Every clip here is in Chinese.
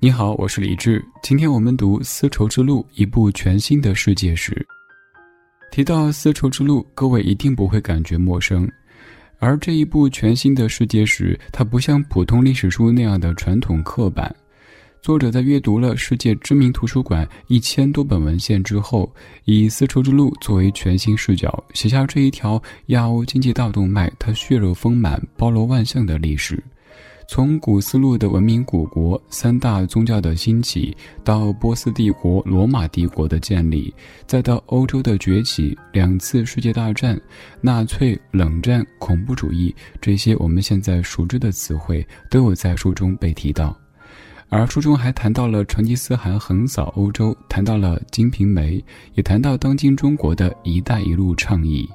你好，我是李志。今天我们读《丝绸之路》，一部全新的世界史。提到丝绸之路，各位一定不会感觉陌生。而这一部全新的世界史，它不像普通历史书那样的传统刻板。作者在阅读了世界知名图书馆一千多本文献之后，以丝绸之路作为全新视角，写下这一条亚欧经济大动脉，它血肉丰满、包罗万象的历史。从古丝路的文明古国、三大宗教的兴起，到波斯帝国、罗马帝国的建立，再到欧洲的崛起、两次世界大战、纳粹、冷战、恐怖主义，这些我们现在熟知的词汇都有在书中被提到。而书中还谈到了成吉思汗横扫欧洲，谈到了《金瓶梅》，也谈到当今中国的一带一路倡议。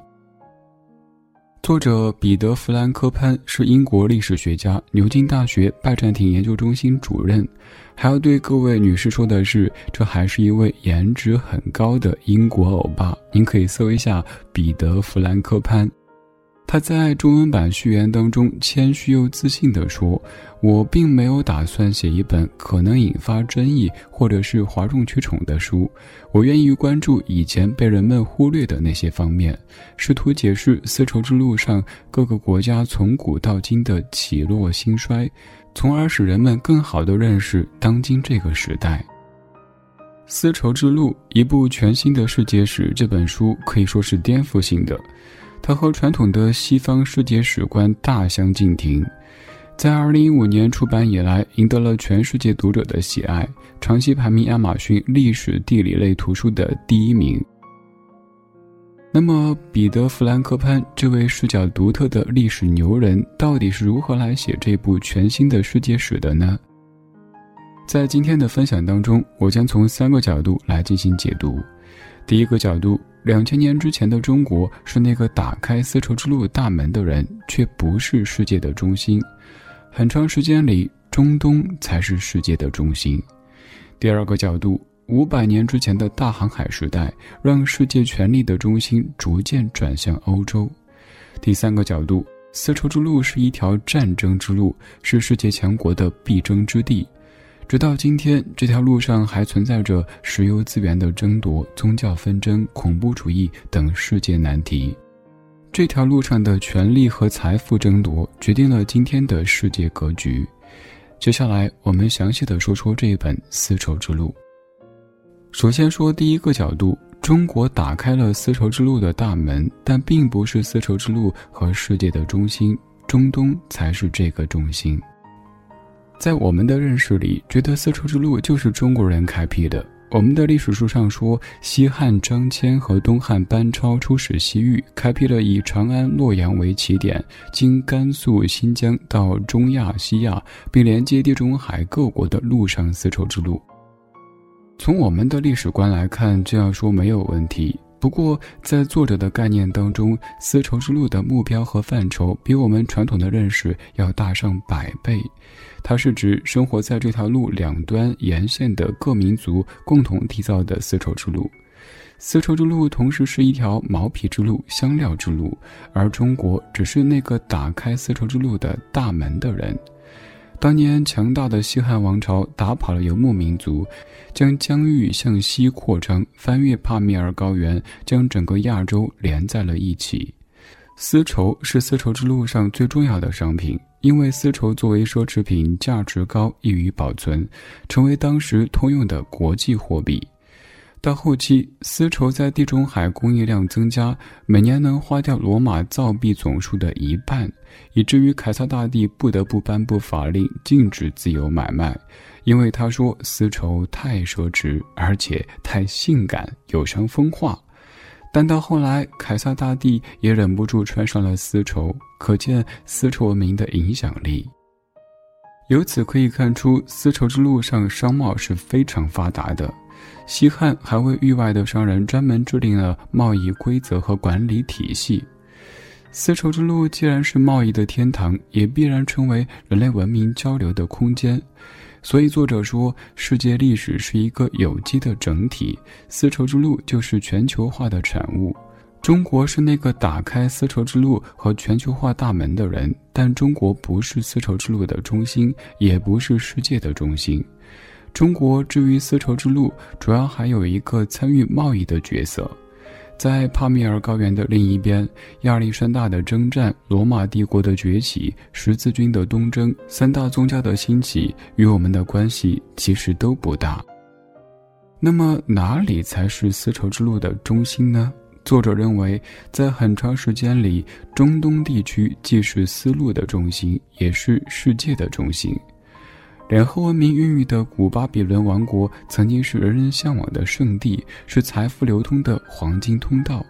作者彼得·弗兰科潘是英国历史学家，牛津大学拜占庭研究中心主任。还要对各位女士说的是，这还是一位颜值很高的英国欧巴。您可以搜一下彼得·弗兰科潘。他在中文版序言当中谦虚又自信地说：“我并没有打算写一本可能引发争议或者是哗众取宠的书。我愿意关注以前被人们忽略的那些方面，试图解释丝绸之路上各个国家从古到今的起落兴衰，从而使人们更好地认识当今这个时代。”《丝绸之路：一部全新的世界史》这本书可以说是颠覆性的。它和传统的西方世界史观大相径庭，在二零一五年出版以来，赢得了全世界读者的喜爱，长期排名亚马逊历史地理类图书的第一名。那么，彼得·弗兰克潘这位视角独特的历史牛人，到底是如何来写这部全新的世界史的呢？在今天的分享当中，我将从三个角度来进行解读。第一个角度。两千年之前的中国是那个打开丝绸之路大门的人，却不是世界的中心。很长时间里，中东才是世界的中心。第二个角度，五百年之前的大航海时代，让世界权力的中心逐渐转向欧洲。第三个角度，丝绸之路是一条战争之路，是世界强国的必争之地。直到今天，这条路上还存在着石油资源的争夺、宗教纷争、恐怖主义等世界难题。这条路上的权力和财富争夺，决定了今天的世界格局。接下来，我们详细的说说这一本《丝绸之路》。首先说第一个角度：中国打开了丝绸之路的大门，但并不是丝绸之路和世界的中心，中东才是这个中心。在我们的认识里，觉得丝绸之路就是中国人开辟的。我们的历史书上说，西汉张骞和东汉班超出使西域，开辟了以长安、洛阳为起点，经甘肃、新疆到中亚、西亚，并连接地中海各国的陆上丝绸之路。从我们的历史观来看，这样说没有问题。不过，在作者的概念当中，丝绸之路的目标和范畴比我们传统的认识要大上百倍。它是指生活在这条路两端沿线的各民族共同缔造的丝绸之路。丝绸之路同时是一条毛皮之路、香料之路，而中国只是那个打开丝绸之路的大门的人。当年强大的西汉王朝打跑了游牧民族，将疆域向西扩张，翻越帕米尔高原，将整个亚洲连在了一起。丝绸是丝绸之路上最重要的商品，因为丝绸作为奢侈品，价值高，易于保存，成为当时通用的国际货币。到后期，丝绸在地中海供应量增加，每年能花掉罗马造币总数的一半，以至于凯撒大帝不得不颁布法令禁止自由买卖，因为他说丝绸太奢侈，而且太性感，有伤风化。但到后来，凯撒大帝也忍不住穿上了丝绸，可见丝绸文明的影响力。由此可以看出，丝绸之路上商贸是非常发达的。西汉还为域外的商人专门制定了贸易规则和管理体系。丝绸之路既然是贸易的天堂，也必然成为人类文明交流的空间。所以，作者说，世界历史是一个有机的整体，丝绸之路就是全球化的产物。中国是那个打开丝绸之路和全球化大门的人，但中国不是丝绸之路的中心，也不是世界的中心。中国至于丝绸之路，主要还有一个参与贸易的角色。在帕米尔高原的另一边，亚历山大的征战、罗马帝国的崛起、十字军的东征、三大宗教的兴起，与我们的关系其实都不大。那么，哪里才是丝绸之路的中心呢？作者认为，在很长时间里，中东地区既是丝路的中心，也是世界的中心。联合文明孕育的古巴比伦王国曾经是人人向往的圣地，是财富流通的黄金通道。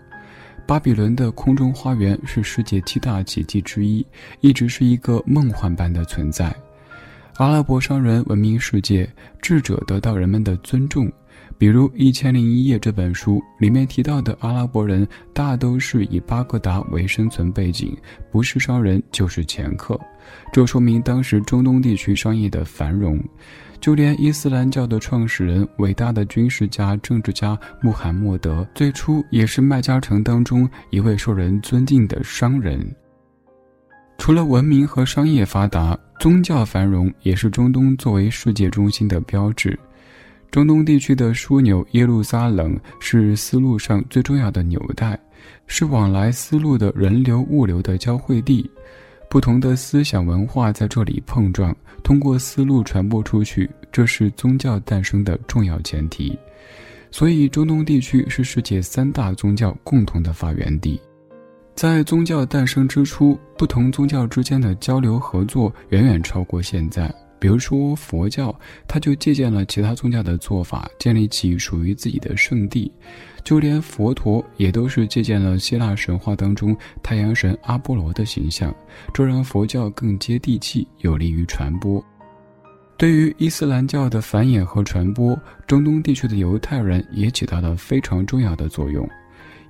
巴比伦的空中花园是世界七大奇迹之一，一直是一个梦幻般的存在。阿拉伯商人闻名世界，智者得到人们的尊重。比如《一千零一夜》这本书里面提到的阿拉伯人，大都是以巴格达为生存背景，不是商人就是掮客。这说明当时中东地区商业的繁荣。就连伊斯兰教的创始人、伟大的军事家、政治家穆罕默德，最初也是麦加城当中一位受人尊敬的商人。除了文明和商业发达，宗教繁荣也是中东作为世界中心的标志。中东地区的枢纽耶路撒冷是丝路上最重要的纽带，是往来丝路的人流物流的交汇地，不同的思想文化在这里碰撞，通过丝路传播出去，这是宗教诞生的重要前提。所以，中东地区是世界三大宗教共同的发源地。在宗教诞生之初，不同宗教之间的交流合作远远超过现在。比如说佛教，他就借鉴了其他宗教的做法，建立起属于自己的圣地。就连佛陀也都是借鉴了希腊神话当中太阳神阿波罗的形象，这让佛教更接地气，有利于传播。对于伊斯兰教的繁衍和传播，中东地区的犹太人也起到了非常重要的作用。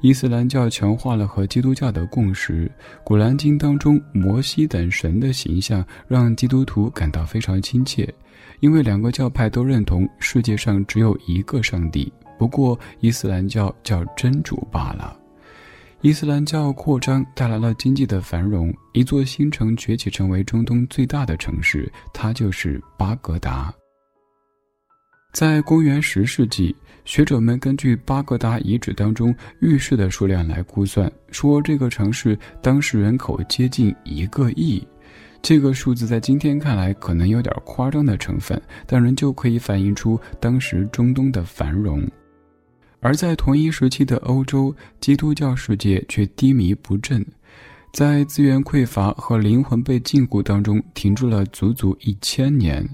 伊斯兰教强化了和基督教的共识，《古兰经》当中摩西等神的形象让基督徒感到非常亲切，因为两个教派都认同世界上只有一个上帝，不过伊斯兰教叫真主罢了。伊斯兰教扩张带来了经济的繁荣，一座新城崛起成为中东最大的城市，它就是巴格达。在公元十世纪。学者们根据巴格达遗址当中浴室的数量来估算，说这个城市当时人口接近一个亿。这个数字在今天看来可能有点夸张的成分，但仍旧可以反映出当时中东的繁荣。而在同一时期的欧洲，基督教世界却低迷不振，在资源匮乏和灵魂被禁锢当中停住了足足一千年。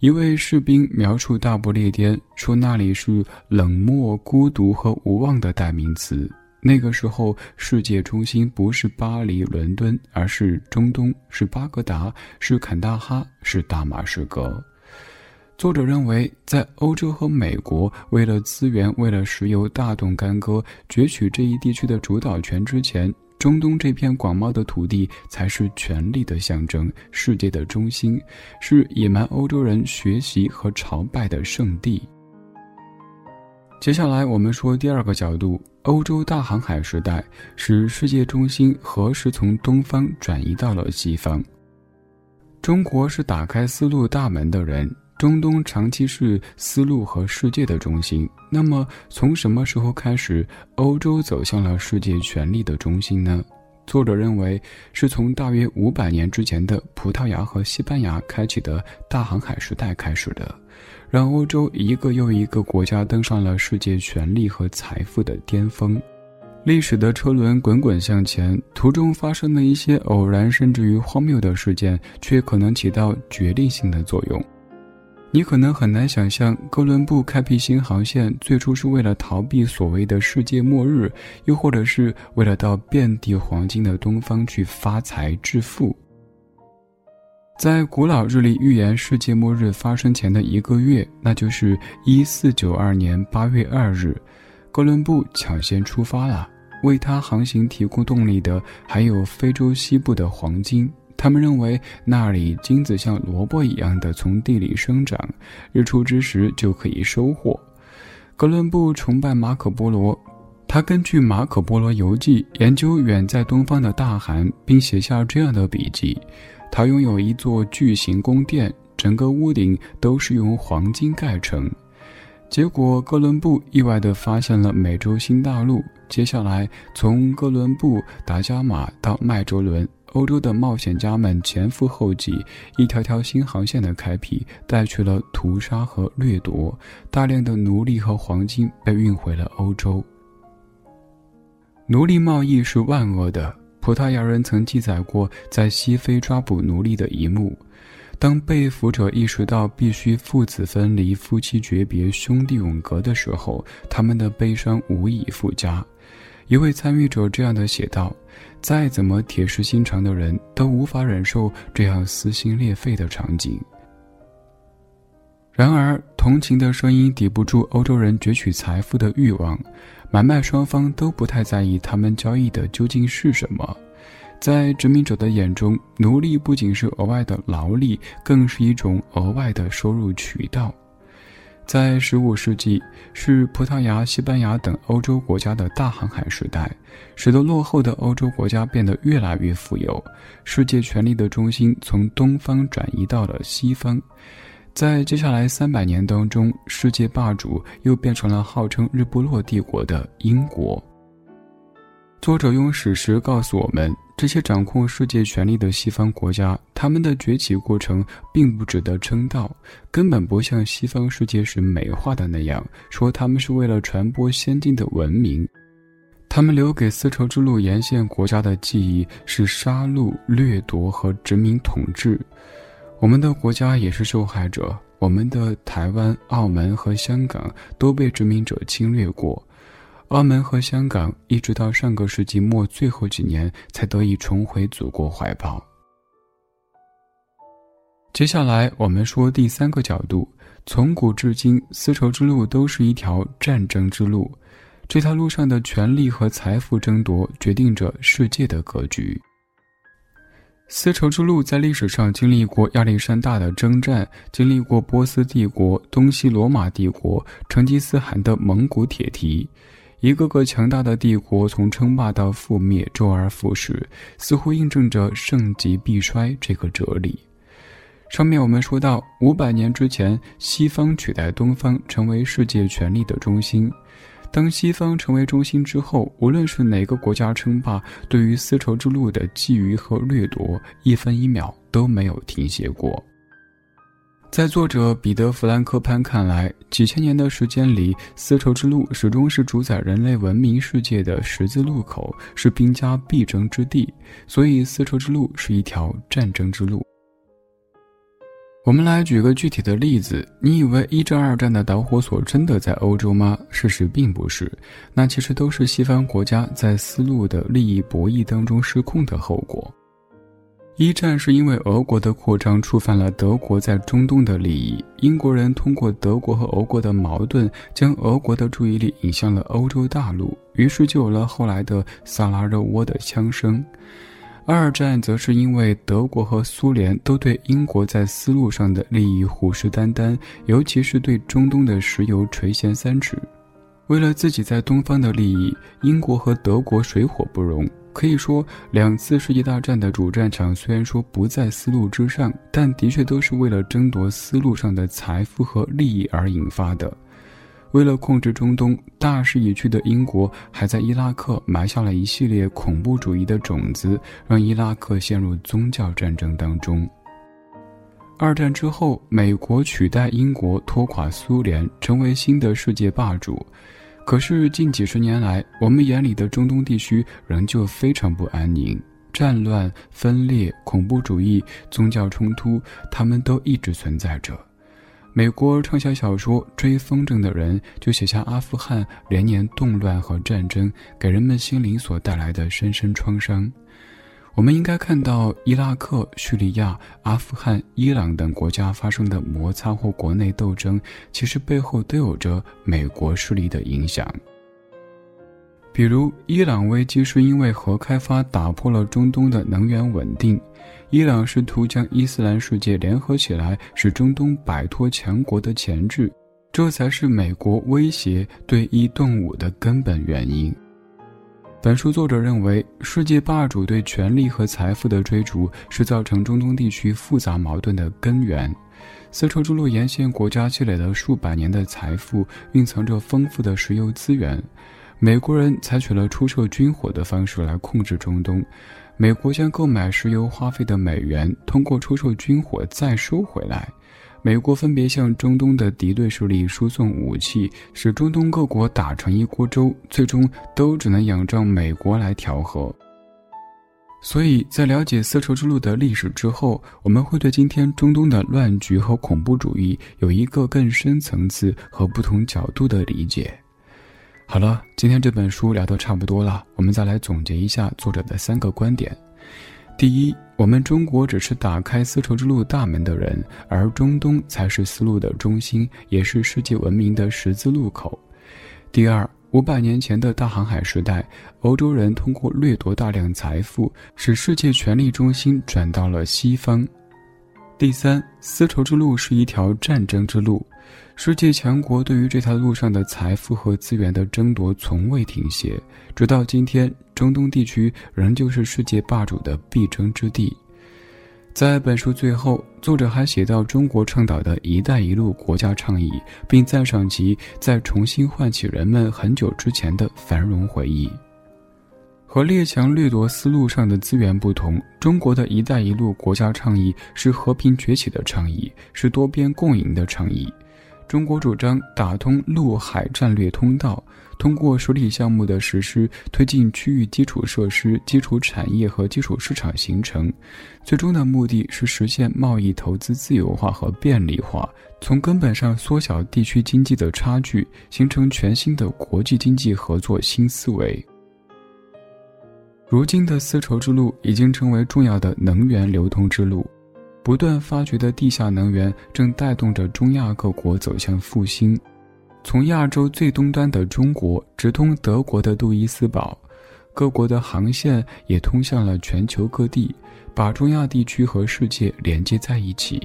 一位士兵描述大不列颠，说那里是冷漠、孤独和无望的代名词。那个时候，世界中心不是巴黎、伦敦，而是中东，是巴格达，是坎大哈，是大马士革。作者认为，在欧洲和美国为了资源、为了石油大动干戈，攫取这一地区的主导权之前。中东这片广袤的土地才是权力的象征，世界的中心，是野蛮欧洲人学习和朝拜的圣地。接下来我们说第二个角度：欧洲大航海时代使世界中心何时从东方转移到了西方？中国是打开丝路大门的人。中东长期是丝路和世界的中心。那么，从什么时候开始，欧洲走向了世界权力的中心呢？作者认为，是从大约五百年之前的葡萄牙和西班牙开启的大航海时代开始的，让欧洲一个又一个国家登上了世界权力和财富的巅峰。历史的车轮滚滚向前，途中发生的一些偶然甚至于荒谬的事件，却可能起到决定性的作用。你可能很难想象，哥伦布开辟新航线最初是为了逃避所谓的世界末日，又或者是为了到遍地黄金的东方去发财致富。在古老日历预言世界末日发生前的一个月，那就是一四九二年八月二日，哥伦布抢先出发了。为他航行提供动力的还有非洲西部的黄金。他们认为那里金子像萝卜一样的从地里生长，日出之时就可以收获。哥伦布崇拜马可波罗，他根据马可波罗游记研究远在东方的大寒，并写下这样的笔记：他拥有一座巨型宫殿，整个屋顶都是用黄金盖成。结果，哥伦布意外地发现了美洲新大陆。接下来，从哥伦布、达伽马到麦哲伦，欧洲的冒险家们前赴后继，一条条新航线的开辟，带去了屠杀和掠夺，大量的奴隶和黄金被运回了欧洲。奴隶贸易是万恶的。葡萄牙人曾记载过在西非抓捕奴隶的一幕。当被俘者意识到必须父子分离、夫妻诀别、兄弟永隔的时候，他们的悲伤无以复加。一位参与者这样的写道：“再怎么铁石心肠的人都无法忍受这样撕心裂肺的场景。”然而，同情的声音抵不住欧洲人攫取财富的欲望。买卖双方都不太在意他们交易的究竟是什么。在殖民者的眼中，奴隶不仅是额外的劳力，更是一种额外的收入渠道。在15世纪，是葡萄牙、西班牙等欧洲国家的大航海时代，使得落后的欧洲国家变得越来越富有。世界权力的中心从东方转移到了西方。在接下来三百年当中，世界霸主又变成了号称日不落帝国的英国。作者用史实告诉我们，这些掌控世界权力的西方国家，他们的崛起过程并不值得称道，根本不像西方世界是美化的那样，说他们是为了传播先进的文明。他们留给丝绸之路沿线国家的记忆是杀戮、掠夺和殖民统治。我们的国家也是受害者，我们的台湾、澳门和香港都被殖民者侵略过。澳门和香港一直到上个世纪末最后几年才得以重回祖国怀抱。接下来我们说第三个角度：从古至今，丝绸之路都是一条战争之路。这条路上的权力和财富争夺，决定着世界的格局。丝绸之路在历史上经历过亚历山大的征战，经历过波斯帝国、东西罗马帝国、成吉思汗的蒙古铁蹄。一个个强大的帝国从称霸到覆灭，周而复始，似乎印证着盛极必衰这个哲理。上面我们说到，五百年之前，西方取代东方，成为世界权力的中心。当西方成为中心之后，无论是哪个国家称霸，对于丝绸之路的觊觎和掠夺，一分一秒都没有停歇过。在作者彼得·弗兰克潘看来，几千年的时间里，丝绸之路始终是主宰人类文明世界的十字路口，是兵家必争之地。所以，丝绸之路是一条战争之路。我们来举个具体的例子：你以为一战、二战的导火索真的在欧洲吗？事实并不是，那其实都是西方国家在丝路的利益博弈当中失控的后果。一战是因为俄国的扩张触犯了德国在中东的利益，英国人通过德国和俄国的矛盾，将俄国的注意力引向了欧洲大陆，于是就有了后来的萨拉热窝的枪声。二战则是因为德国和苏联都对英国在丝路上的利益虎视眈眈，尤其是对中东的石油垂涎三尺，为了自己在东方的利益，英国和德国水火不容。可以说，两次世界大战的主战场虽然说不在丝路之上，但的确都是为了争夺丝路上的财富和利益而引发的。为了控制中东，大势已去的英国还在伊拉克埋下了一系列恐怖主义的种子，让伊拉克陷入宗教战争当中。二战之后，美国取代英国拖垮苏联，成为新的世界霸主。可是近几十年来，我们眼里的中东地区仍旧非常不安宁，战乱、分裂、恐怖主义、宗教冲突，他们都一直存在着。美国畅销小说《追风筝的人》就写下阿富汗连年动乱和战争给人们心灵所带来的深深创伤。我们应该看到伊拉克、叙利亚、阿富汗、伊朗等国家发生的摩擦或国内斗争，其实背后都有着美国势力的影响。比如，伊朗危机是因为核开发打破了中东的能源稳定，伊朗试图将伊斯兰世界联合起来，使中东摆脱强国的钳制，这才是美国威胁对伊动武的根本原因。本书作者认为，世界霸主对权力和财富的追逐是造成中东地区复杂矛盾的根源。丝绸之路沿线国家积累了数百年的财富，蕴藏着丰富的石油资源。美国人采取了出售军火的方式来控制中东。美国将购买石油花费的美元通过出售军火再收回来。美国分别向中东的敌对势力输送武器，使中东各国打成一锅粥，最终都只能仰仗美国来调和。所以在了解丝绸之路的历史之后，我们会对今天中东的乱局和恐怖主义有一个更深层次和不同角度的理解。好了，今天这本书聊得差不多了，我们再来总结一下作者的三个观点。第一，我们中国只是打开丝绸之路大门的人，而中东才是丝路的中心，也是世界文明的十字路口。第二。五百年前的大航海时代，欧洲人通过掠夺大量财富，使世界权力中心转到了西方。第三，丝绸之路是一条战争之路，世界强国对于这条路上的财富和资源的争夺从未停歇，直到今天，中东地区仍旧是世界霸主的必争之地。在本书最后，作者还写到中国倡导的一带一路国家倡议，并赞赏其在重新唤起人们很久之前的繁荣回忆。和列强掠夺思路上的资源不同，中国的一带一路国家倡议是和平崛起的倡议，是多边共赢的倡议。中国主张打通陆海战略通道。通过实体项目的实施，推进区域基础设施、基础产业和基础市场形成，最终的目的是实现贸易投资自由化和便利化，从根本上缩小地区经济的差距，形成全新的国际经济合作新思维。如今的丝绸之路已经成为重要的能源流通之路，不断发掘的地下能源正带动着中亚各国走向复兴。从亚洲最东端的中国直通德国的杜伊斯堡，各国的航线也通向了全球各地，把中亚地区和世界连接在一起。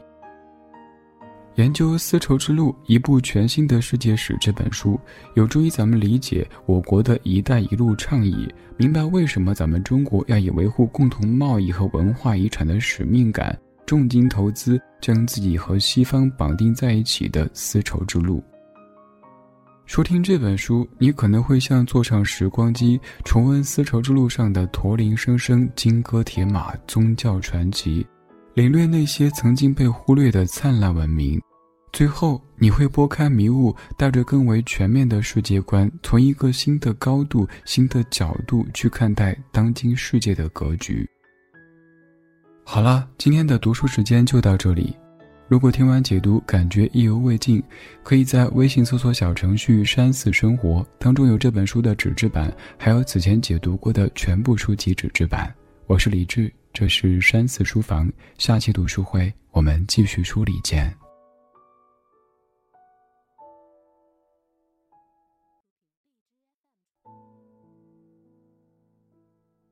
研究丝绸之路，一部全新的世界史这本书，有助于咱们理解我国的一带一路倡议，明白为什么咱们中国要以维护共同贸易和文化遗产的使命感，重金投资将自己和西方绑定在一起的丝绸之路。收听这本书，你可能会像坐上时光机，重温丝绸之路上的驼铃声声、金戈铁马、宗教传奇，领略那些曾经被忽略的灿烂文明。最后，你会拨开迷雾，带着更为全面的世界观，从一个新的高度、新的角度去看待当今世界的格局。好了，今天的读书时间就到这里。如果听完解读感觉意犹未尽，可以在微信搜索小程序“山寺生活”当中有这本书的纸质版，还有此前解读过的全部书籍纸质版。我是李志，这是山寺书房，下期读书会我们继续梳理见。